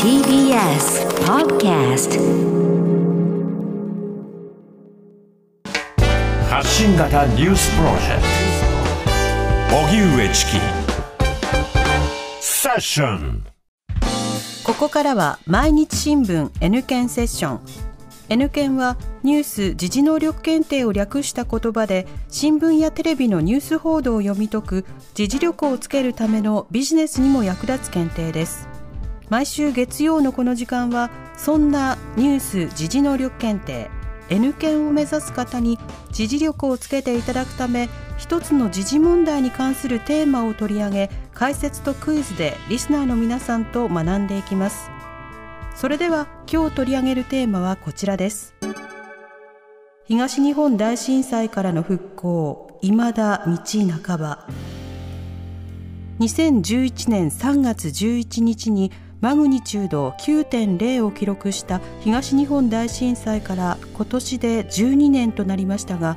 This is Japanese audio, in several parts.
TBS Podcast 発信型ニュースプロジェクト。荻上チキ。セッション。ここからは毎日新聞 N 検セッション N 検はニュース・時事能力検定を略した言葉で新聞やテレビのニュース報道を読み解く時事力をつけるためのビジネスにも役立つ検定です。毎週月曜のこの時間はそんなニュース・時事能力検定。N 検を目指す方に時事力をつけていただくため一つの時事問題に関するテーマを取り上げ解説とクイズでリスナーの皆さんと学んでいきます。それでは今日取り上げるテーマはこちらです。東日本大震災からの復興未だ道半ば。2011年3月11日にマグニチュード9.0を記録した東日本大震災から今年で12年となりましたが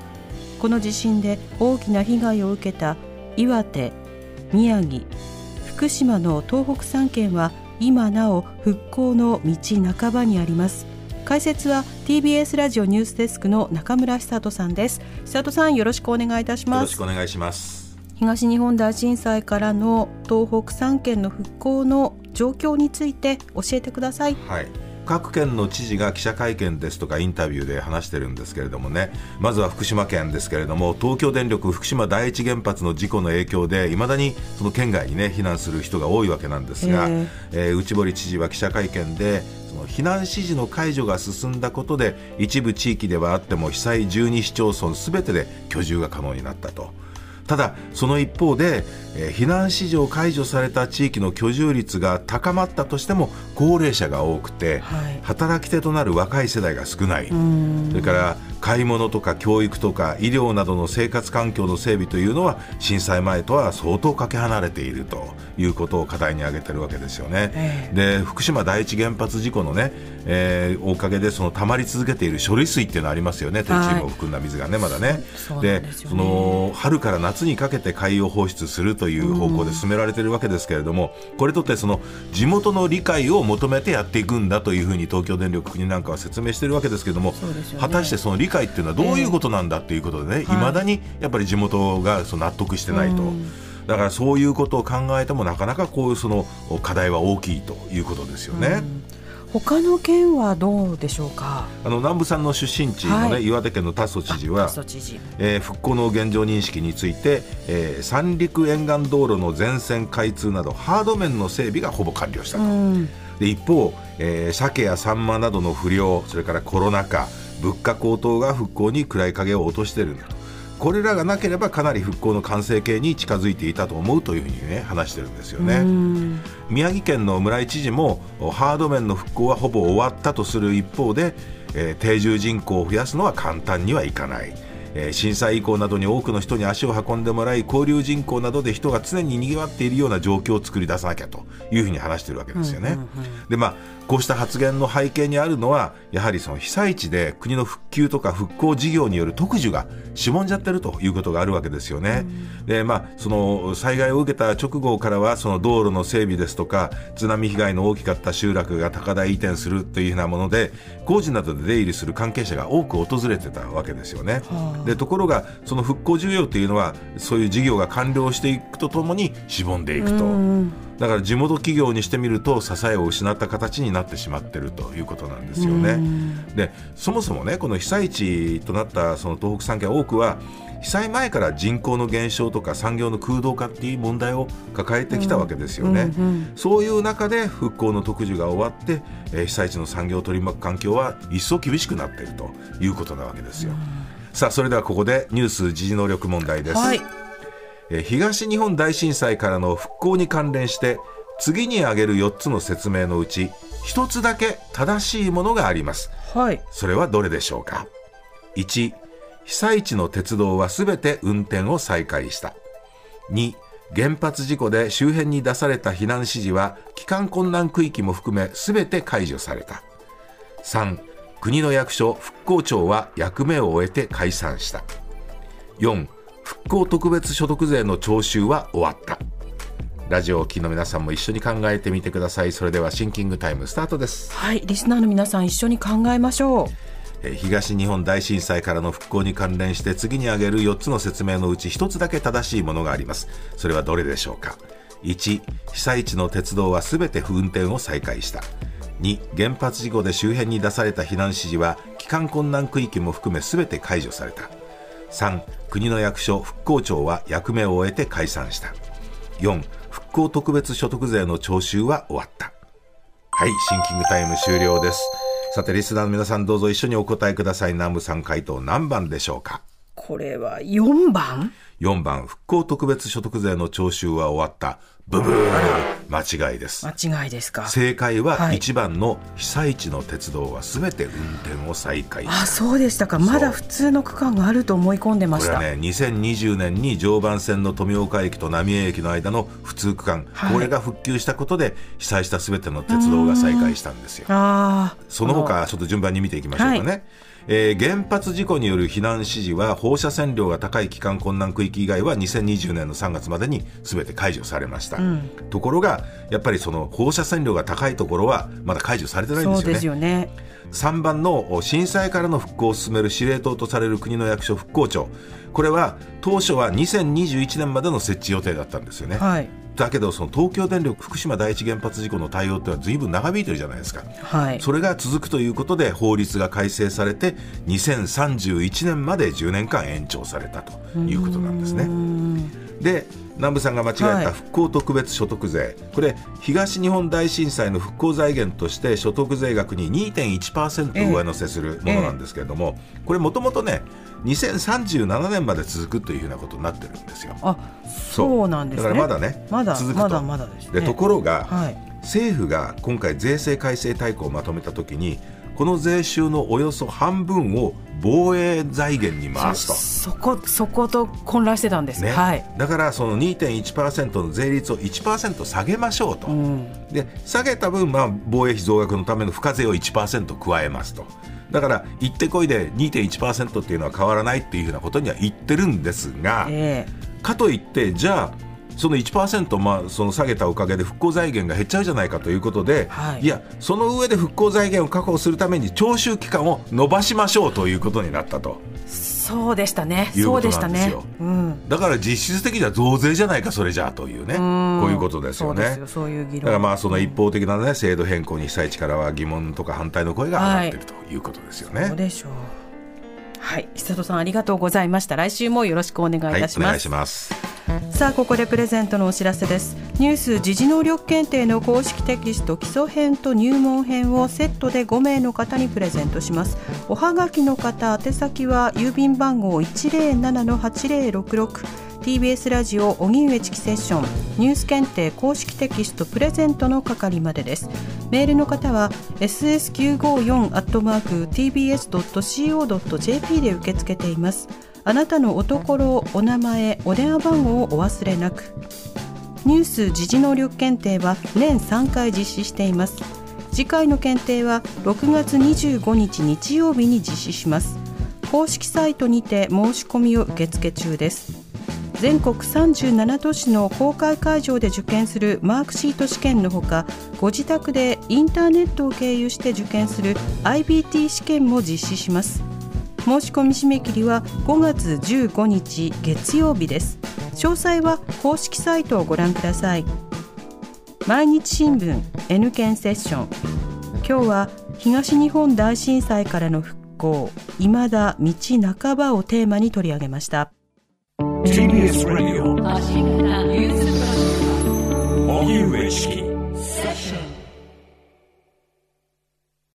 この地震で大きな被害を受けた岩手、宮城、福島の東北3県は今なお復興の道半ばにあります。解説は TBS ラジオニュースデスクの中村久人さんです。久人さんよろしくお願いいたします。よろしくお願いします。東日本大震災からの東北3県の復興の状況について教えてください。はい各県の知事が記者会見ですとかインタビューで話してるんですけれどもねまずは福島県ですけれども東京電力福島第一原発の事故の影響でいまだにその県外にね避難する人が多いわけなんですが、えー、内堀知事は記者会見でその避難指示の解除が進んだことで一部地域ではあっても被災12市町村すべてで居住が可能になったと。ただ、その一方で、えー、避難指示を解除された地域の居住率が高まったとしても高齢者が多くて、はい、働き手となる若い世代が少ない。それから買い物とか教育とか医療などの生活環境の整備というのは震災前とは相当かけ離れているということを課題に挙げてるわけですよね。えー、で福島第一原発事故のね、えー、おかげでその溜まり続けている処理水っていうのありますよね。トリチウムを含んだ水がね、まだね。で、ね、その春から夏にかけて海洋放出するという方向で進められているわけですけれども、これとってその地元の理解を求めてやっていくんだというふうに東京電力国なんかは説明しているわけですけれども、ね、果たしてその理解っていうのはどういうことなんだということでね、い、え、ま、だにやっぱり地元がその納得してないと。だからそういうことを考えてもなかなかこういうその課題は大きいということですよね。他の県はどうでしょうか？あの南部さんの出身地のね、はい、岩手県の達増知事はえー、復興の現状認識について、えー、三陸沿岸道路の全線開通などハード面の整備がほぼ完了したと。で一方、えー、鮭やサンマなどの不漁それからコロナ禍物価高騰が復興に暗い影を落としているんだ。とこれらがなければかなり復興の完成形に近づいていたと思うというふうにね話してるんですよね。宮城県の村井知事もハード面の復興はほぼ終わったとする一方で、えー、定住人口を増やすのは簡単にはいかないえー、震災以降などに多くの人に足を運んでもらい交流人口などで人が常ににぎわっているような状況を作り出さなきゃというふうに話しているわけですよね。でまあこうした発言の背景にあるのはやはりその被災地で国の復旧とか復興事業による特需がしぼんじゃってるということがあるわけですよね。でまあその災害を受けた直後からはその道路の整備ですとか津波被害の大きかった集落が高台移転するというようなもので工事などで出入りする関係者が多く訪れてたわけですよね。でところがその復興需要というのはそういう事業が完了していくとともにしぼんでいくと。だから地元企業にしてみると支えを失った形になってしまっているということなんですよね。でそもそもねこの被災地となったその東北3県多くは被災前から人口の減少とか産業の空洞化っていう問題を抱えてきたわけですよね、うんうんうん、そういう中で復興の特需が終わって、えー、被災地の産業を取り巻く環境は一層厳しくなっているということなわけですよ、うん、さあそれではここでニュース時事能力問題です、はい。東日本大震災からの復興に関連して次に挙げる4つの説明のうち1つだけ正しいものがあります、はい、それはどれでしょうか？1被災地の鉄道はすべて運転を再開した。2原発事故で周辺に出された避難指示は帰還困難区域も含めすべて解除された。3国の役所復興庁は役目を終えて解散した。4復興特別所得税の徴収は終わった。ラジオを聴きの皆さんも一緒に考えてみてください。それではシンキングタイムスタートです。はいリスナーの皆さん一緒に考えましょう。東日本大震災からの復興に関連して次に挙げる4つの説明のうち1つだけ正しいものがあります。それはどれでしょうか。1被災地の鉄道は全て運転を再開した2原発事故で周辺に出された避難指示は帰還困難区域も含め全て解除された。3国の役所復興庁は役目を終えて解散した。4復興特別所得税の徴収は終わった。はいシンキングタイム終了です。さてリスナーの皆さんどうぞ一緒にお答えください。南部さん回答何番でしょうか？これは4番？4番。復興特別所得税の徴収は終わった。ブブー。間違いです。間違いですか。正解は1番の被災地の鉄道はすべて運転を再開あそうでしたか。まだ普通の区間があると思い込んでました。これはね2020年に常磐線の富岡駅と浪江駅の間の普通区間、はい、これが復旧したことで被災したすべての鉄道が再開したんですよ。あその他ちょっと順番に見ていきましょうかね、はいえー、原発事故による避難指示は放射線量が高い帰還困難区域以外は2020年の3月までにすべて解除されました、うん、ところがやっぱりその放射線量が高いところはまだ解除されてないんですよね。そうですよね。3番の震災からの復興を進める司令塔とされる国の役所復興庁。これは当初は2021年までの設置予定だったんですよね。はいだけどその東京電力福島第一原発事故の対応ってのはずいぶん長引いてるじゃないですか、はい、それが続くということで法律が改正されて2031年まで10年間延長されたということなんですね。で南部さんが間違えた復興特別所得税、はい、これ東日本大震災の復興財源として所得税額に2.1%上乗せするものなんですけれども、えー、これもともとね2037年まで続くというふうなことになってるんですよ。あそう。なんです、ね、だからまだねまだ続くと。まだまだです、ね、でところが、はい、政府が今回税制改正大綱をまとめたときにこの税収のおよそ半分を防衛財源に回すと。そこそこと混乱してたんです、ね、はい、だからその2.1%の税率を1%下げましょうと、うん、で下げた分、まあ、防衛費増額のための付加税を1%加えますと。だから行ってこいで2.1%っていうのは変わらないっていうふうなことには言ってるんですが、えー、かといってじゃあその1%、まあ、その下げたおかげで復興財源が減っちゃうじゃないかということで、はい、いや、その上で復興財源を確保するために徴収期間を延ばしましょうということになったと。そうでしたね。そうでしたね。うん、だから実質的には増税じゃないかそれじゃあというね、うこういうことですよね。そういう議論。だからまあその一方的なね制度変更に被災地からは疑問とか反対の声が上がっているということですよね。はい、そうでしょう。はい、久里さんありがとうございました。来週もよろしくお願いいたします。はい、お願いします。さあここでプレゼントのお知らせです。ニュース時事能力検定の公式テキスト基礎編と入門編をセットで5名の方にプレゼントします。おはがきの方宛先は郵便番号107-8066 TBS ラジオ荻上チキセッション。ニュース検定公式テキストプレゼントの係までです。メールの方は ss954-tbs.co.jp で受け付けています。あなたのおところお名前お電話番号をお忘れなく。ニュース時事能力検定は年3回実施しています。次回の検定は6月25日日曜日に実施します。公式サイトにて申し込みを受付中です。全国37都市の公開会場で受験するマークシート試験のほかご自宅でインターネットを経由して受験する IBT 試験も実施します。申し込み締め切りは5月15日月曜日です。詳細は公式サイトをご覧ください。毎日新聞 N 県セッション。今日は東日本大震災からの復興未だ道半ばをテーマに取り上げました。TBS ラジオ荻上チキ